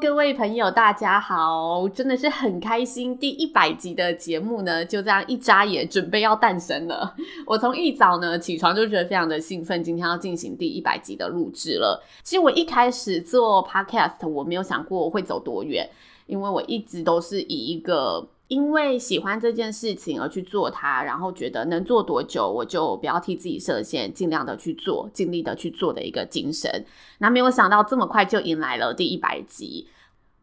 各位朋友，大家好！真的是很开心，第一百集的节目呢，就这样一眨眼，准备要诞生了。我从一早呢起床就觉得非常的兴奋，今天要进行第一百集的录制了。其实我一开始做 Podcast，我没有想过我会走多远，因为我一直都是以一个。因为喜欢这件事情而去做它，然后觉得能做多久我就不要替自己设限，尽量的去做，尽力的去做的一个精神。那没有想到这么快就迎来了第一百集。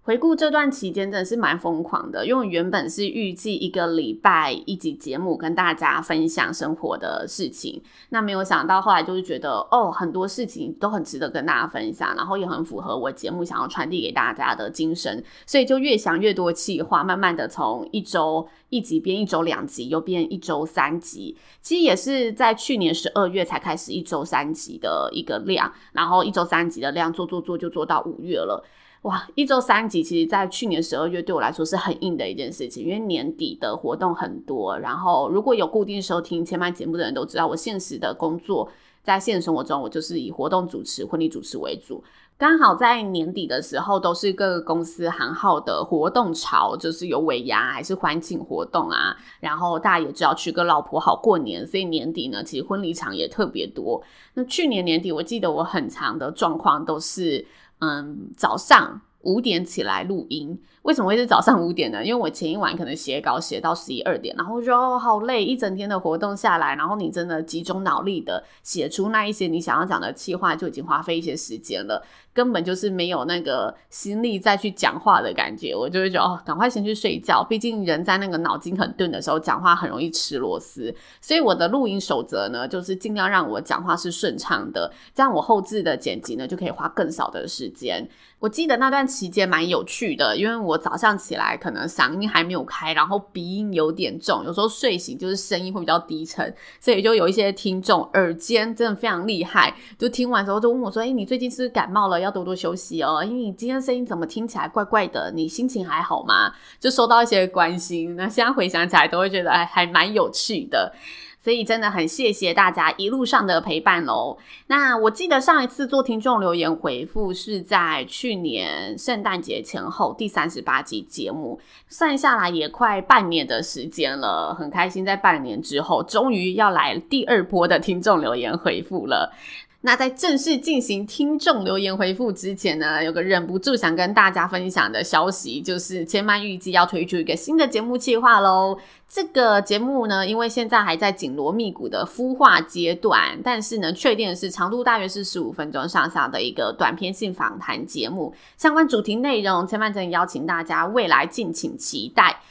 回顾这段期间真的是蛮疯狂的，因为原本是预计一个礼拜一集节目跟大家分享生活的事情，那没有想到后来就是觉得哦，很多事情都很值得跟大家分享，然后也很符合我节目想要传递给大家的精神，所以就越想越多企划，慢慢的从一周一集变一周两集，又变一周三集，其实也是在去年十二月才开始一周三集的一个量，然后一周三集的量做做做就做到五月了。哇，一周三集，其实在去年十二月对我来说是很硬的一件事情，因为年底的活动很多。然后如果有固定收听千嫚节目的人都知道，我现实的工作在现实生活中，我就是以活动主持、婚礼主持为主。刚好在年底的时候，都是各个公司行号的活动潮，就是有尾牙还是欢庆活动啊。然后大家也知道娶个老婆好过年，所以年底呢，其实婚礼场也特别多。那去年年底，我记得我很长的状况都是。嗯，早上五点起来录音。为什么会是早上五点呢？因为我前一晚可能写稿写到十一二点，然后就哦好累，一整天的活动下来，然后你真的集中脑力的写出那一些你想要讲的气话，就已经花费一些时间了，根本就是没有那个心力再去讲话的感觉。我就会觉得哦，赶快先去睡觉，毕竟人在那个脑筋很钝的时候讲话很容易吃螺丝。所以我的录音守则呢，就是尽量让我讲话是顺畅的，这样我后置的剪辑呢就可以花更少的时间。我记得那段期间蛮有趣的，因为我早上起来可能嗓音还没有开，然后鼻音有点重，有时候睡醒就是声音会比较低沉，所以就有一些听众耳尖真的非常厉害，就听完之后就问我说：“诶，你最近是不是感冒了？要要多多休息哦，因为你今天声音怎么听起来怪怪的？你心情还好吗？”就收到一些关心，那现在回想起来都会觉得还还蛮有趣的。所以真的很谢谢大家一路上的陪伴喽。那我记得上一次做听众留言回复是在去年圣诞节前后第三十八集节目，算下来也快半年的时间了，很开心在半年之后终于要来第二波的听众留言回复了。那在正式进行听众留言回复之前呢，有个忍不住想跟大家分享的消息，就是千嫚预计要推出一个新的节目计划喽。这个节目呢，因为现在还在紧锣密鼓的孵化阶段，但是呢，确定的是长度大约是十五分钟上下的一个短篇性访谈节目。相关主题内容，千嫚真邀请大家未来敬请期待。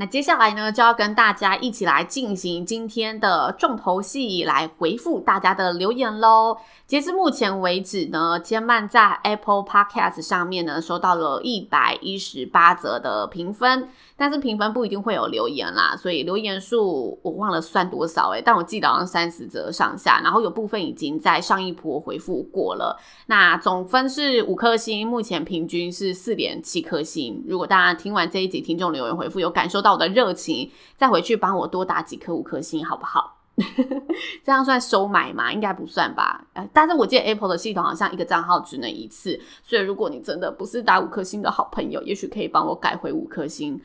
那接下来呢，就要跟大家一起来进行今天的重头戏，来回复大家的留言喽。截至目前为止呢，千曼在 Apple Podcast 上面呢，收到了一百一十八则的评分。但是评分不一定会有留言啦，所以留言数我忘了算多少诶，但我记得好像三十则上下，然后有部分已经在上一波回复过了。那总分是五颗星，目前平均是四点七颗星。如果大家听完这一集听众留言回复，有感受到我的热情，再回去帮我多打几颗五颗星，好不好？这样算收买吗？应该不算吧。呃，但是我记得 Apple 的系统好像一个账号只能一次，所以如果你真的不是打五颗星的好朋友，也许可以帮我改回五颗星。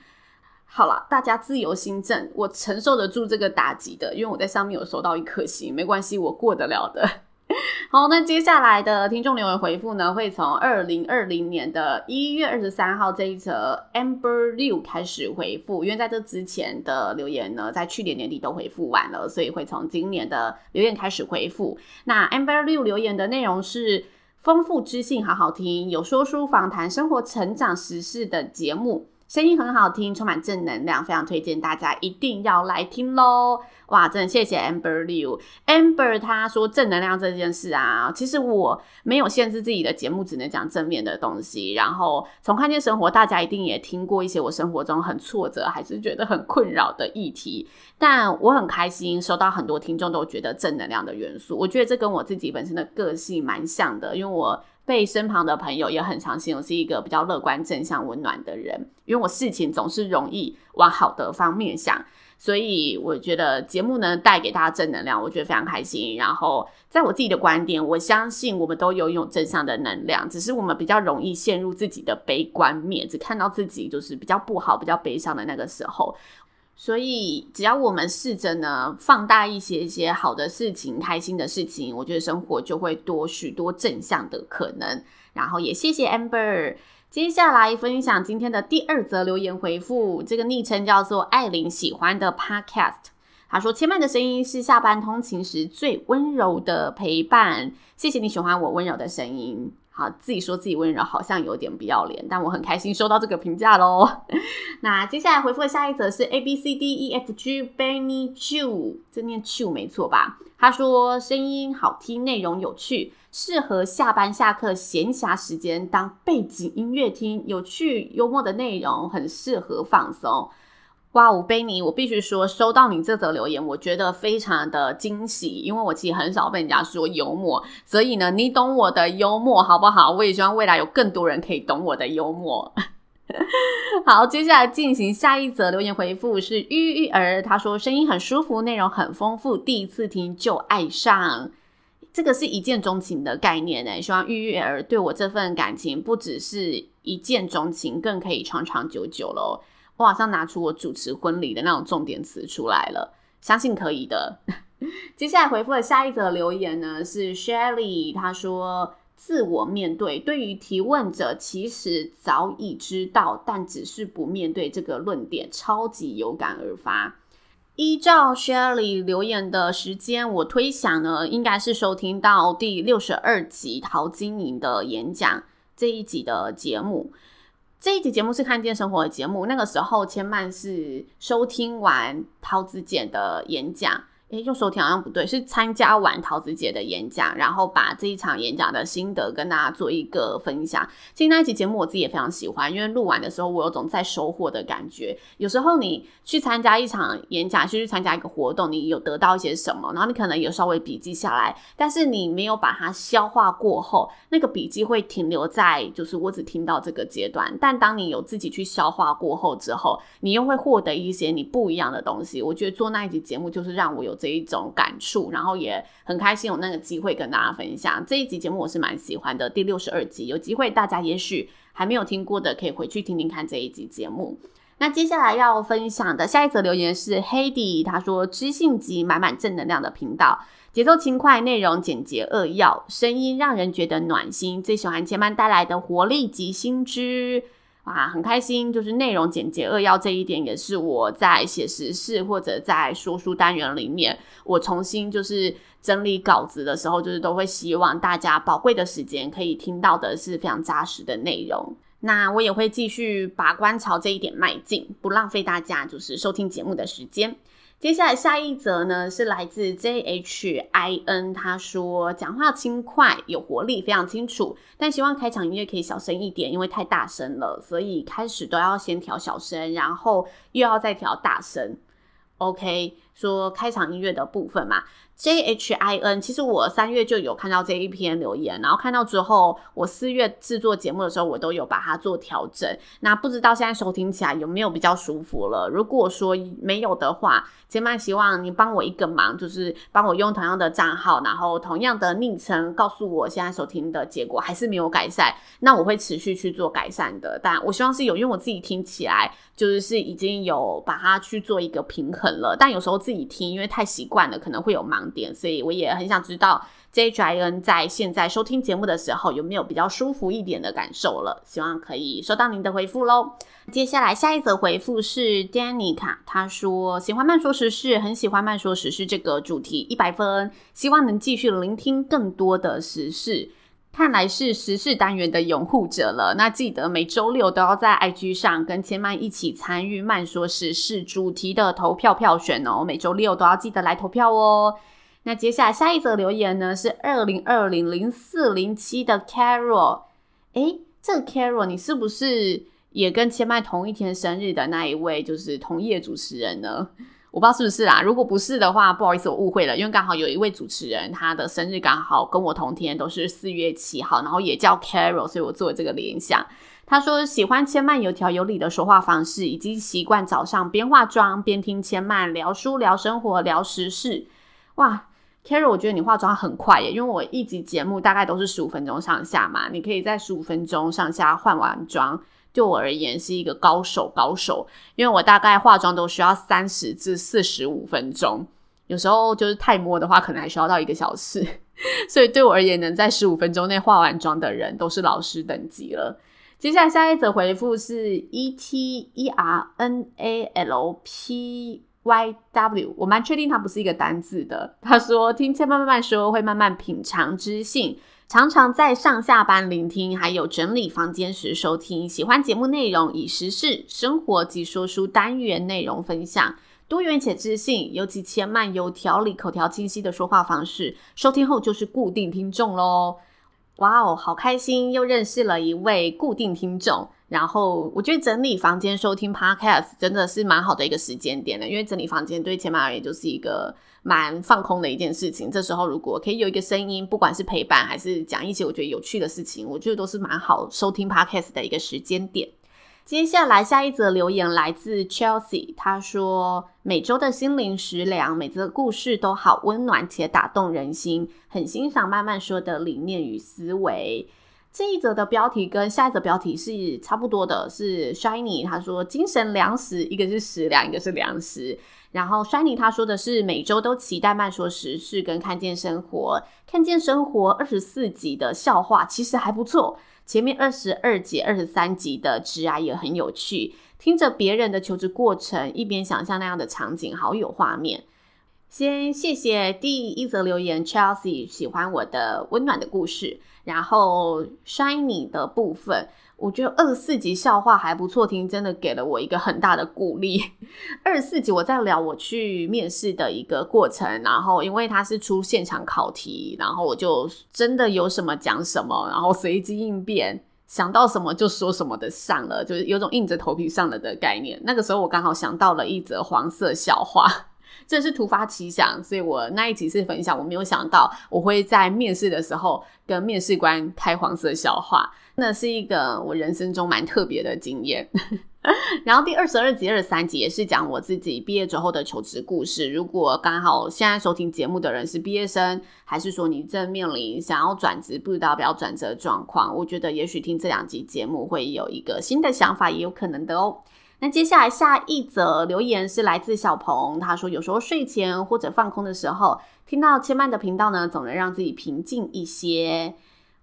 好了，大家自由心证，我承受得住这个打击的，因为我在上面有收到一颗星，没关系，我过得了的。好，那接下来的听众留言回复呢，会从二零二零年的一月二十三号这一则 Amber Liu 开始回复，因为在这之前的留言呢，在去年年底都回复完了，所以会从今年的留言开始回复。那 Amber Liu 留言的内容是丰富知性，好好听，有说书、访谈、生活成长、时事的节目。声音很好听，充满正能量，非常推荐大家一定要来听喽！哇，真的谢谢 Amber Liu，Amber 他说正能量这件事啊，其实我没有限制自己的节目只能讲正面的东西。然后从看见生活，大家一定也听过一些我生活中很挫折还是觉得很困扰的议题，但我很开心收到很多听众都觉得正能量的元素，我觉得这跟我自己本身的个性蛮像的，因为我。被身旁的朋友也很常形容是一个比较乐观、正向、温暖的人，因为我事情总是容易往好的方面想，所以我觉得节目呢带给大家正能量，我觉得非常开心。然后在我自己的观点，我相信我们都拥有正向的能量，只是我们比较容易陷入自己的悲观面，只看到自己就是比较不好、比较悲伤的那个时候。所以，只要我们试着呢，放大一些一些好的事情、开心的事情，我觉得生活就会多许多正向的可能。然后也谢谢 Amber，接下来分享今天的第二则留言回复，这个昵称叫做艾琳喜欢的 Podcast。他说：“千嫚的声音是下班通勤时最温柔的陪伴，谢谢你喜欢我温柔的声音。”好，自己说自己温柔，好像有点不要脸，但我很开心收到这个评价喽。那接下来回复的下一则是 A B C D E F G Benny Chu，这念 Chu 没错吧？他说声音好听，内容有趣，适合下班下课闲暇时间当背景音乐听，有趣幽默的内容很适合放松。哇，吴贝尼，我必须说，收到你这则留言，我觉得非常的惊喜，因为我其实很少被人家说幽默，所以呢，你懂我的幽默，好不好？我也希望未来有更多人可以懂我的幽默。好，接下来进行下一则留言回复，是玉玉儿，他说声音很舒服，内容很丰富，第一次听就爱上，这个是一见钟情的概念呢。希望玉玉儿对我这份感情不只是一见钟情，更可以长长久久喽。我好像拿出我主持婚礼的那种重点词出来了，相信可以的。接下来回复的下一则留言呢，是 Shelly，他说：“自我面对，对于提问者其实早已知道，但只是不面对这个论点，超级有感而发。”依照 Shelly 留言的时间，我推想呢，应该是收听到第六十二集陶晶莹的演讲这一集的节目。这一集节目是看见生活的节目，那个时候千曼是收听完陶子姐的演讲。诶，用收听好像不对，是参加完桃子姐的演讲，然后把这一场演讲的心得跟大家做一个分享。其实那一集节目我自己也非常喜欢，因为录完的时候我有种在收获的感觉。有时候你去参加一场演讲，去参加一个活动，你有得到一些什么，然后你可能有稍微笔记下来，但是你没有把它消化过后，那个笔记会停留在就是我只听到这个阶段。但当你有自己去消化过后之后，你又会获得一些你不一样的东西。我觉得做那一集节目就是让我有。这一种感触，然后也很开心有那个机会跟大家分享这一集节目，我是蛮喜欢的。第六十二集，有机会大家也许还没有听过的，可以回去听听看这一集节目。那接下来要分享的下一则留言是 Heidi，他说知性级满满正能量的频道，节奏轻快，内容简洁扼要，声音让人觉得暖心。最喜欢千嫚带来的活力及新知。啊，很开心，就是内容简洁扼要这一点，也是我在写实事或者在说书单元里面，我重新就是整理稿子的时候，就是都会希望大家宝贵的时间可以听到的是非常扎实的内容。那我也会继续把观潮这一点迈进，不浪费大家就是收听节目的时间。接下来下一则呢，是来自 JHIN，他说讲话轻快有活力，非常清楚，但希望开场音乐可以小声一点，因为太大声了，所以开始都要先调小声，然后又要再调大声。OK，说开场音乐的部分嘛。J H I N，其实我三月就有看到这一篇留言，然后看到之后，我四月制作节目的时候，我都有把它做调整。那不知道现在收听起来有没有比较舒服了？如果说没有的话，千嫚希望你帮我一个忙，就是帮我用同样的账号，然后同样的昵称，告诉我现在收听的结果还是没有改善，那我会持续去做改善的。但我希望是有，因为我自己听起来就是是已经有把它去做一个平衡了。但有时候自己听，因为太习惯了，可能会有盲点，所以我也很想知道 JJN 在现在收听节目的时候有没有比较舒服一点的感受了，希望可以收到您的回复喽。接下来下一则回复是 Danica，他说喜欢慢说时事，很喜欢慢说时事这个主题，一百分，希望能继续聆听更多的时事。看来是时事单元的拥护者了。那记得每周六都要在 IG 上跟千曼一起参与曼说时事主题的投票票选哦。每周六都要记得来投票哦。那接下来下一则留言呢，是二零二零零四零七的 Carol。诶，这个 Carol 你是不是也跟千曼同一天生日的那一位，就是同业主持人呢？我不知道是不是啦，如果不是的话，不好意思，我误会了，因为刚好有一位主持人，他的生日刚好跟我同天，都是四月七号，然后也叫 Carol，所以我做了这个联想。他说喜欢千曼有条有理的说话方式，以及习惯早上边化妆边听千曼聊书、聊生活、聊时事。哇，Carol，我觉得你化妆很快耶，因为我一集节目大概都是十五分钟上下嘛，你可以在十五分钟上下换完妆。对我而言是一个高手，高手，因为我大概化妆都需要三十至四十五分钟，有时候就是太摸的话，可能还需要到一个小时。所以对我而言，能在十五分钟内化完妆的人都是老师等级了。接下来下一则回复是 E T E R N A L P Y W，我蛮确定它不是一个单字的。他说听千慢慢慢说，会慢慢品尝知性。常常在上下班聆听，还有整理房间时收听。喜欢节目内容，以时事、生活及说书单元内容分享，多元且知性，尤其千慢有条理、口条清晰的说话方式，收听后就是固定听众喽。哇哦，好开心，又认识了一位固定听众。然后我觉得整理房间收听 Podcast 真的是蛮好的一个时间点的，因为整理房间对千曼而言就是一个蛮放空的一件事情。这时候如果可以有一个声音，不管是陪伴还是讲一些我觉得有趣的事情，我觉得都是蛮好收听 Podcast 的一个时间点。接下来下一则留言来自 Chelsea，他说每周的心灵食粮，每则故事都好温暖且打动人心，很欣赏慢慢说的理念与思维。这一则的标题跟下一则标题是差不多的，是 Shiny 他说精神粮食，一个是食粮，一个是粮食。然后 Shiny 他说的是每周都期待慢说时事跟看见生活，看见生活二十四集的笑话其实还不错，前面二十二集、二十三集的职涯也很有趣，听着别人的求职过程，一边想象那样的场景，好有画面。先谢谢第一则留言 Chelsea 喜欢我的温暖的故事。然后 Shiny 的部分，我觉得二十四集笑话还不错听，真的给了我一个很大的鼓励。二十四集我在聊我去面试的一个过程，然后因为他是出现场考题，然后我就真的有什么讲什么，然后随机应变，想到什么就说什么的上了，就是有种硬着头皮上了的概念。那个时候我刚好想到了一则黄色笑话。这是突发奇想，所以我那一集是分享，我没有想到我会在面试的时候跟面试官开黄色笑话，那是一个我人生中蛮特别的经验。然后第二十二集、二十三集也是讲我自己毕业之后的求职故事。如果刚好现在收听节目的人是毕业生，还是说你正面临想要转职，不知道要不要转职的状况，我觉得也许听这两集节目会有一个新的想法，也有可能的哦。那接下来下一则留言是来自小鹏，他说有时候睡前或者放空的时候，听到千曼的频道呢，总能让自己平静一些。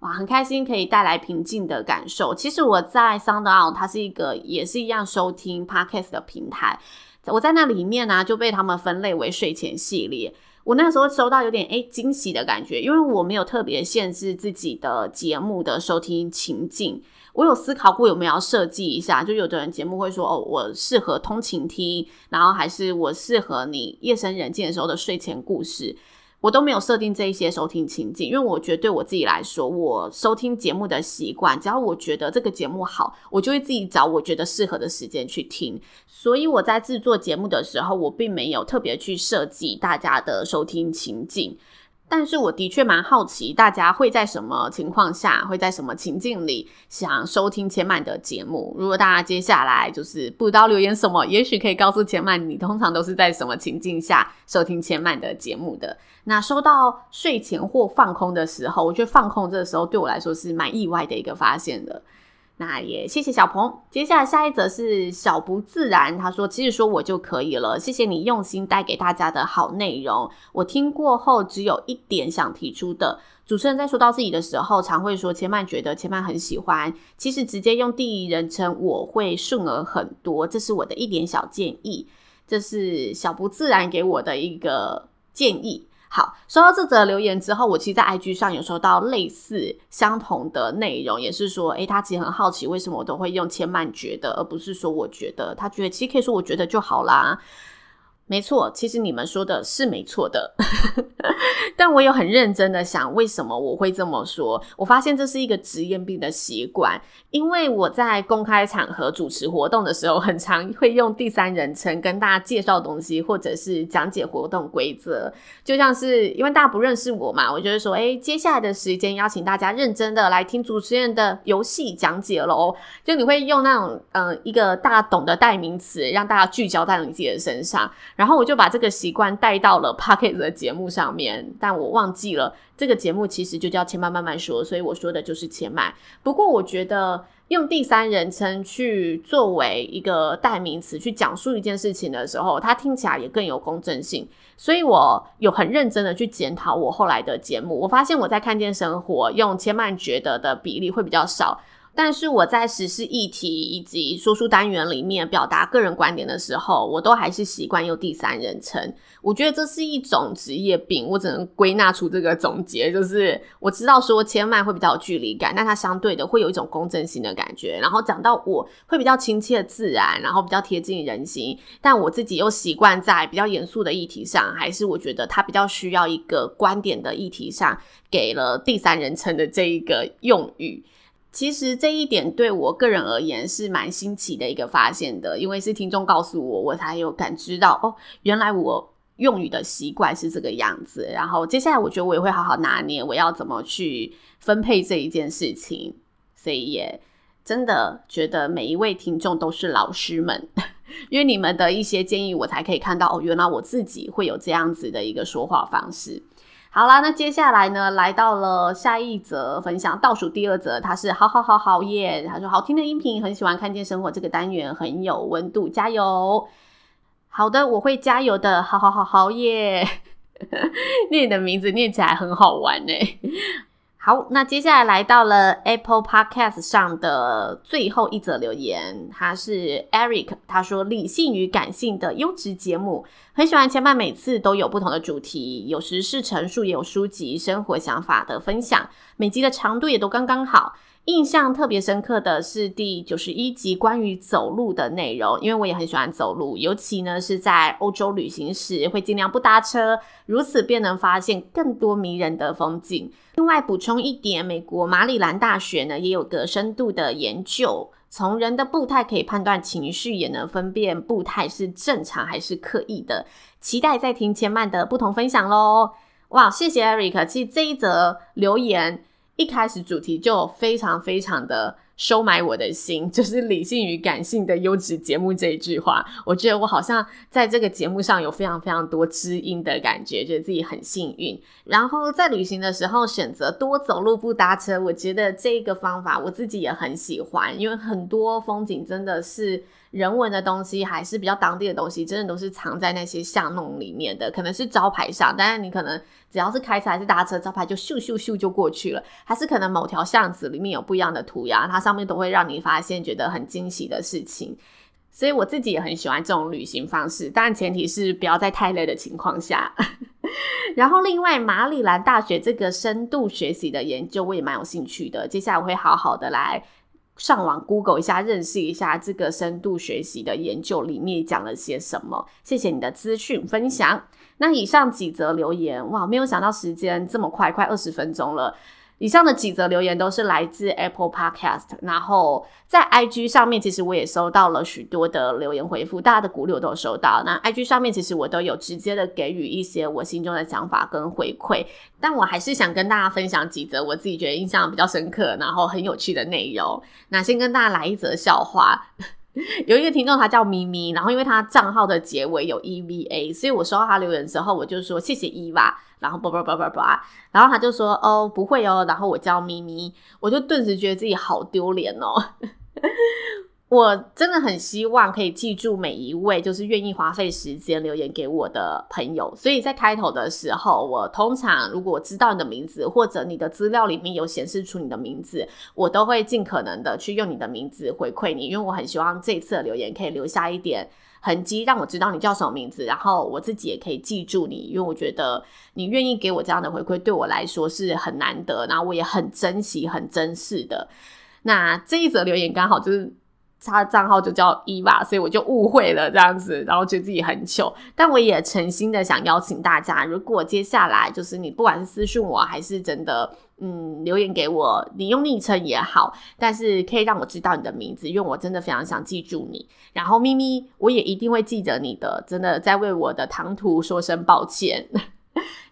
哇，很开心可以带来平静的感受。其实我在 SoundOn，它是一个也是一样收听 Podcast 的平台，我在那里面呢、就被他们分类为睡前系列。我那时候收到有点诶惊喜的感觉，因为我没有特别限制自己的节目的收听情境。我有思考过有没有要设计一下，就有的人节目会说哦，我适合通勤听，然后还是我适合你夜深人静的时候的睡前故事，我都没有设定这一些收听情境，因为我觉得对我自己来说，我收听节目的习惯，只要我觉得这个节目好，我就会自己找我觉得适合的时间去听，所以我在制作节目的时候，我并没有特别去设计大家的收听情境。但是我的确蛮好奇，大家会在什么情况下，会在什么情境里想收听千曼的节目？如果大家接下来就是不知道留言什么，也许可以告诉千曼，你通常都是在什么情境下收听千曼的节目的？那收到睡前或放空的时候，我觉得放空这个时候对我来说是蛮意外的一个发现的。那也谢谢小鹏。接下来下一则是小不自然，他说：“其实说我就可以了，谢谢你用心带给大家的好内容。我听过后，只有一点想提出的。主持人在说到自己的时候，常会说千曼觉得千曼很喜欢。其实直接用第一人称我会顺耳很多，这是我的一点小建议。这是小不自然给我的一个建议。”好，收到这则留言之后，我其实，在 IG 上有收到类似相同的内容，也是说，诶，他其实很好奇为什么我都会用千曼觉得，而不是说我觉得。他觉得其实可以说我觉得就好啦。没错，其实你们说的是没错的，但我有很认真的想，为什么我会这么说？我发现这是一个职业病的习惯，因为我在公开场合主持活动的时候，很常会用第三人称跟大家介绍东西，或者是讲解活动规则。就像是因为大家不认识我嘛，我就会说，诶，接下来的时间邀请大家认真的来听主持人的游戏讲解喽。就你会用那种嗯、一个大家懂的代名词，让大家聚焦在你自己的身上。然后我就把这个习惯带到了 Podcast 的节目上面，但我忘记了这个节目其实就叫千曼慢慢说，所以我说的就是千曼。不过我觉得用第三人称去作为一个代名词去讲述一件事情的时候，它听起来也更有公正性。所以我有很认真的去检讨我后来的节目，我发现我在看见生活用千曼觉得的比例会比较少。但是我在时事议题以及说书单元里面表达个人观点的时候，我都还是习惯用第三人称。我觉得这是一种职业病，我只能归纳出这个总结，就是我知道说千万会比较有距离感，但它相对的会有一种公正性的感觉。然后讲到我会比较亲切自然，然后比较贴近人心。但我自己又习惯在比较严肃的议题上，还是我觉得它比较需要一个观点的议题上，给了第三人称的这一个用语。其实这一点对我个人而言是蛮新奇的一个发现的，因为是听众告诉我，我才有感知到哦，原来我用语的习惯是这个样子。然后接下来我觉得我也会好好拿捏，我要怎么去分配这一件事情。所以也真的觉得每一位听众都是老师们，因为你们的一些建议，我才可以看到哦，原来我自己会有这样子的一个说话方式。好啦，那接下来呢，来到了下一则分享，倒数第二则，他是好好好好耶，他说好听的音频，很喜欢看见生活这个单元，很有温度，加油！好的，我会加油的，好好好好耶，念你的名字念起来很好玩诶。好，那接下来来到了 Apple Podcast 上的最后一则留言，他是 Eric，他说理性与感性的优质节目，很喜欢前半，每次都有不同的主题，有时是陈述，也有书籍、生活想法的分享，每集的长度也都刚刚好。印象特别深刻的是第九十一集关于走路的内容，因为我也很喜欢走路，尤其呢是在欧洲旅行时，会尽量不搭车，如此便能发现更多迷人的风景。另外补充一点，美国马里兰大学呢也有个深度的研究，从人的步态可以判断情绪，也能分辨步态是正常还是刻意的。期待再听千曼的不同分享喽！哇，谢谢 Eric，其实这一则留言。一开始主题就非常非常的收买我的心，就是理性与感性的优质节目这一句话，我觉得我好像在这个节目上有非常非常多知音的感觉，觉得自己很幸运。然后在旅行的时候选择多走路不搭车，我觉得这个方法我自己也很喜欢，因为很多风景真的是。人文的东西还是比较当地的东西，真的都是藏在那些巷弄里面的，可能是招牌上，但是你可能只要是开车还是搭车，招牌就咻咻咻就过去了，还是可能某条巷子里面有不一样的涂鸦，它上面都会让你发现觉得很惊喜的事情。所以我自己也很喜欢这种旅行方式，但前提是不要在太累的情况下。然后另外马里兰大学这个深度学习的研究，我也蛮有兴趣的，接下来我会好好的来。上网 Google 一下，认识一下这个深度学习的研究里面讲了些什么。谢谢你的资讯分享。那以上几则留言，哇，没有想到时间这么快，快二十分钟了。以上的几则留言都是来自 Apple Podcast，然后在 IG 上面，其实我也收到了许多的留言回复，大家的鼓励我都收到。那 IG 上面其实我都有直接的给予一些我心中的想法跟回馈，但我还是想跟大家分享几则我自己觉得印象比较深刻，然后很有趣的内容。那先跟大家来一则笑话。有一个听众，他叫咪咪，然后因为他账号的结尾有 EVA，所以我收到他留言之后，我就说谢谢伊娃，然后叭叭叭叭叭，然后他就说哦不会哦，然后我叫咪咪，我就顿时觉得自己好丢脸哦。我真的很希望可以记住每一位就是愿意花费时间留言给我的朋友，所以在开头的时候，我通常如果知道你的名字或者你的资料里面有显示出你的名字，我都会尽可能的去用你的名字回馈你，因为我很希望这次的留言可以留下一点痕迹，让我知道你叫什么名字，然后我自己也可以记住你，因为我觉得你愿意给我这样的回馈，对我来说是很难得，然后我也很珍惜、很珍视的。那这一则留言刚好就是。他的账号就叫伊娃，所以我就误会了这样子，然后觉得自己很糗。但我也诚心的想邀请大家，如果接下来就是你不管是私讯我还是真的嗯留言给我，你用昵称也好，但是可以让我知道你的名字，因为我真的非常想记住你。然后咪咪，我也一定会记得你的，真的在为我的唐突说声抱歉。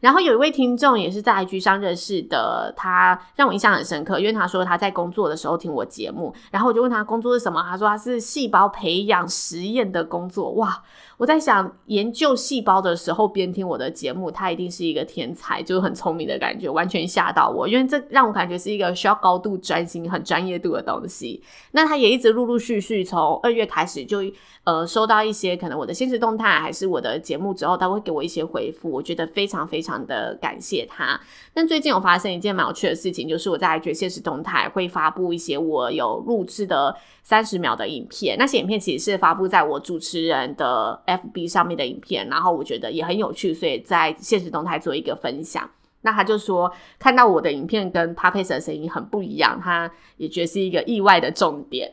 然后有一位听众也是在 IG 上认识的，他让我印象很深刻，因为他说他在工作的时候听我节目，然后我就问他工作是什么，他说他是细胞培养实验的工作，哇！我在想，研究细胞的时候边听我的节目，他一定是一个天才，就是很聪明的感觉，完全吓到我。因为这让我感觉是一个需要高度专心、很专业度的东西。那他也一直陆陆续续从二月开始就呃收到一些可能我的现实动态还是我的节目之后，他会给我一些回复，我觉得非常非常的感谢他。但最近有发生一件蛮有趣的事情，就是我在觉得现实动态会发布一些我有录制的三十秒的影片，那些影片其实是发布在我主持人的。FB 上面的影片，然后我觉得也很有趣，所以在现实动态做一个分享。那他就说看到我的影片跟 p a p e s 的声音很不一样，他也觉得是一个意外的重点。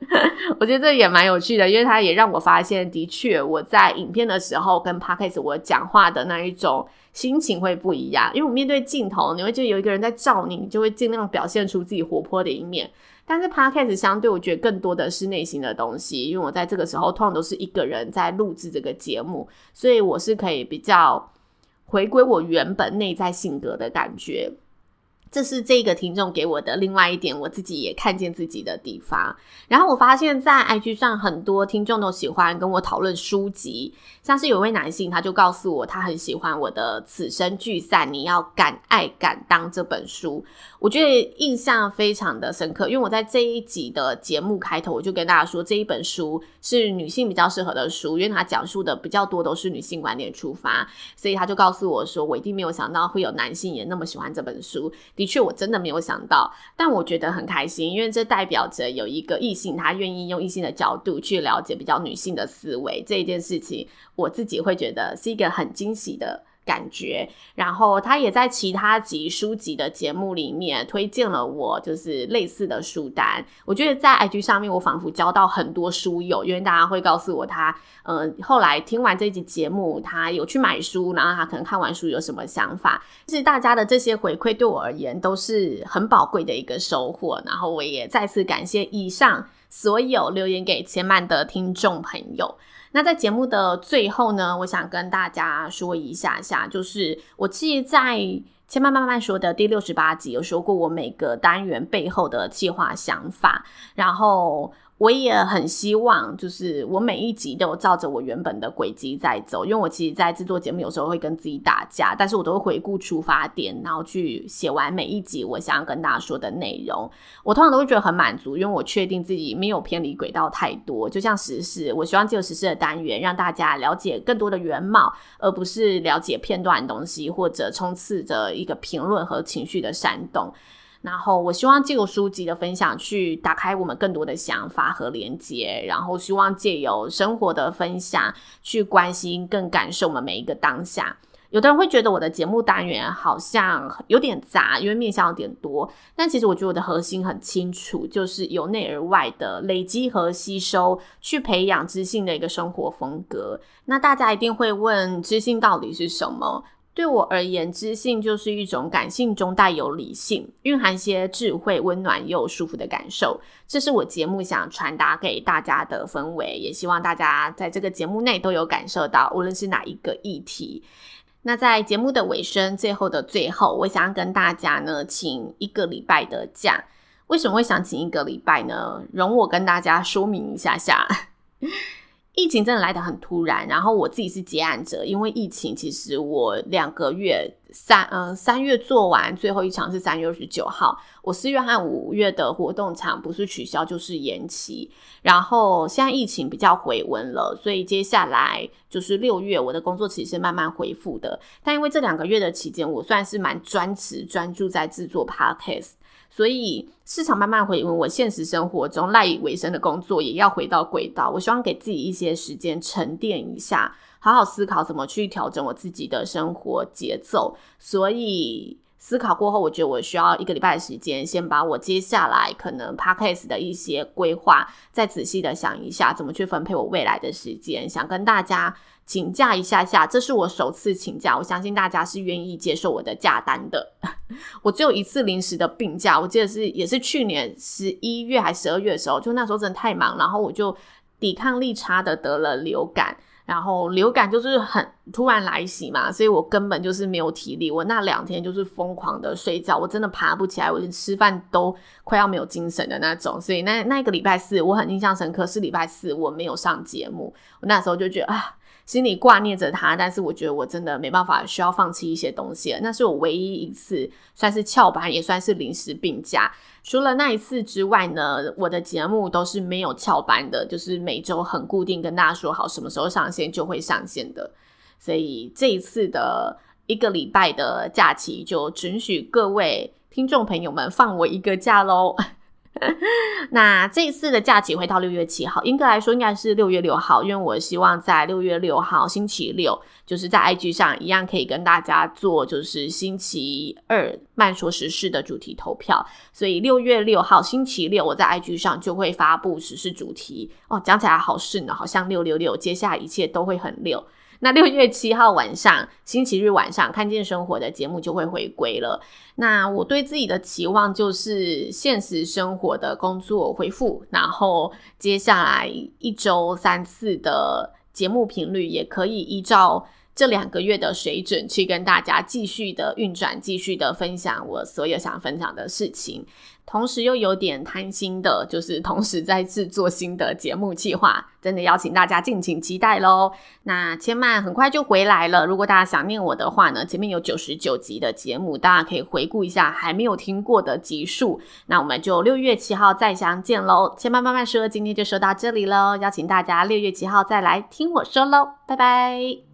我觉得这也蛮有趣的，因为他也让我发现，的确我在影片的时候跟 p a p e s 我讲话的那一种心情会不一样。因为我面对镜头，你会觉得有一个人在照你，你就会尽量表现出自己活泼的一面。但是 Podcast 相对，我觉得更多的是内心的东西，因为我在这个时候通常都是一个人在录制这个节目，所以我是可以比较回归我原本内在性格的感觉。这是这个听众给我的另外一点，我自己也看见自己的地方。然后我发现，在 IG 上很多听众都喜欢跟我讨论书籍，像是有一位男性，他就告诉我他很喜欢我的《此生聚散，你要敢爱敢当》这本书，我觉得印象非常的深刻。因为我在这一集的节目开头，我就跟大家说这一本书是女性比较适合的书，因为它讲述的比较多都是女性观点出发，所以他就告诉我说，我一定没有想到会有男性也那么喜欢这本书。的确，我真的没有想到，但我觉得很开心，因为这代表着有一个异性，他愿意用异性的角度去了解比较女性的思维，这一件事情，我自己会觉得是一个很惊喜的。感觉，然后他也在其他集书籍的节目里面推荐了我，就是类似的书单。我觉得在 IG 上面，我仿佛交到很多书友，因为大家会告诉我他，呃，后来听完这集节目，他有去买书，然后他可能看完书有什么想法。其实大家的这些回馈对我而言都是很宝贵的一个收获。然后我也再次感谢以上所有留言给千曼的听众朋友。那在节目的最后呢，我想跟大家说一下下，就是我其实在千曼慢慢说的第六十八集有说过，我每个单元背后的计划想法，然后。我也很希望，就是我每一集都有照着我原本的轨迹在走，因为我其实，在制作节目有时候会跟自己打架，但是我都会回顾出发点，然后去写完每一集我想要跟大家说的内容。我通常都会觉得很满足，因为我确定自己没有偏离轨道太多。就像时事，我希望借由时事的单元，让大家了解更多的原貌，而不是了解片段的东西，或者充斥着一个评论和情绪的煽动。然后，我希望借由书籍的分享，去打开我们更多的想法和连接。然后，希望借由生活的分享，去关心、更感受我们每一个当下。有的人会觉得我的节目单元好像有点杂，因为面向有点多。但其实我觉得我的核心很清楚，就是由内而外的累积和吸收，去培养知性的一个生活风格。那大家一定会问，知性到底是什么？对我而言，知性就是一种感性中带有理性，蕴含些智慧、温暖又舒服的感受。这是我节目想传达给大家的氛围，也希望大家在这个节目内都有感受到，无论是哪一个议题。那在节目的尾声，最后的最后，我想要跟大家呢，请一个礼拜的假。为什么会想请一个礼拜呢？容我跟大家说明一下下。疫情真的来得很突然，然后我自己是接案者，因为疫情，其实我两个月三嗯三月做完，最后一场是三月二十九号。我四月和五月的活动场不是取消就是延期。然后现在疫情比较回温了，所以接下来就是六月，我的工作其实是慢慢恢复的。但因为这两个月的期间，我算是蛮专职专注在制作 podcast，所以市场慢慢回温，我现实生活中赖以为生的工作也要回到轨道。我希望给自己一些时间沉淀一下。好好思考怎么去调整我自己的生活节奏，所以思考过后，我觉得我需要一个礼拜的时间，先把我接下来可能 podcast 的一些规划再仔细的想一下，怎么去分配我未来的时间。想跟大家请假一下下，这是我首次请假，我相信大家是愿意接受我的假单的。我只有一次临时的病假，我记得是也是去年十一月还十二月的时候，就那时候真的太忙，然后我就抵抗力差的得了流感。然后流感就是很突然来袭嘛，所以我根本就是没有体力。我那两天就是疯狂的睡觉，我真的爬不起来，我连吃饭都快要没有精神的那种。所以那那个礼拜四我很印象深刻，是礼拜四我没有上节目。我那时候就觉得啊。心里挂念着他，但是我觉得我真的没办法，需要放弃一些东西。那是我唯一一次算是翘班，也算是临时病假。除了那一次之外呢，我的节目都是没有翘班的，就是每周很固定跟大家说好什么时候上线就会上线的。所以这一次的一个礼拜的假期，就准许各位听众朋友们放我一个假喽。那这一次的假期会到六月七号，应该来说应该是六月六号，因为我希望在六月六号星期六，就是在 IG 上一样可以跟大家做，就是星期二慢说时事的主题投票，所以六月六号星期六我在 IG 上就会发布时事主题哦，讲起来好顺呢，好像六六六，接下来一切都会很六。那六月七号晚上，星期日晚上，看见生活的节目就会回归了。那我对自己的期望就是现实生活的工作恢复，然后接下来一周三次的节目频率也可以依照这两个月的水准去跟大家继续的运转，继续的分享我所有想分享的事情。同时又有点贪心的，就是同时在制作新的节目计划，真的邀请大家敬请期待喽。那千嫚很快就回来了，如果大家想念我的话呢，前面有九十九集的节目，大家可以回顾一下还没有听过的集数。那我们就六月七号再相见喽。千嫚慢慢说，今天就说到这里喽，邀请大家六月七号再来听我说喽，拜拜。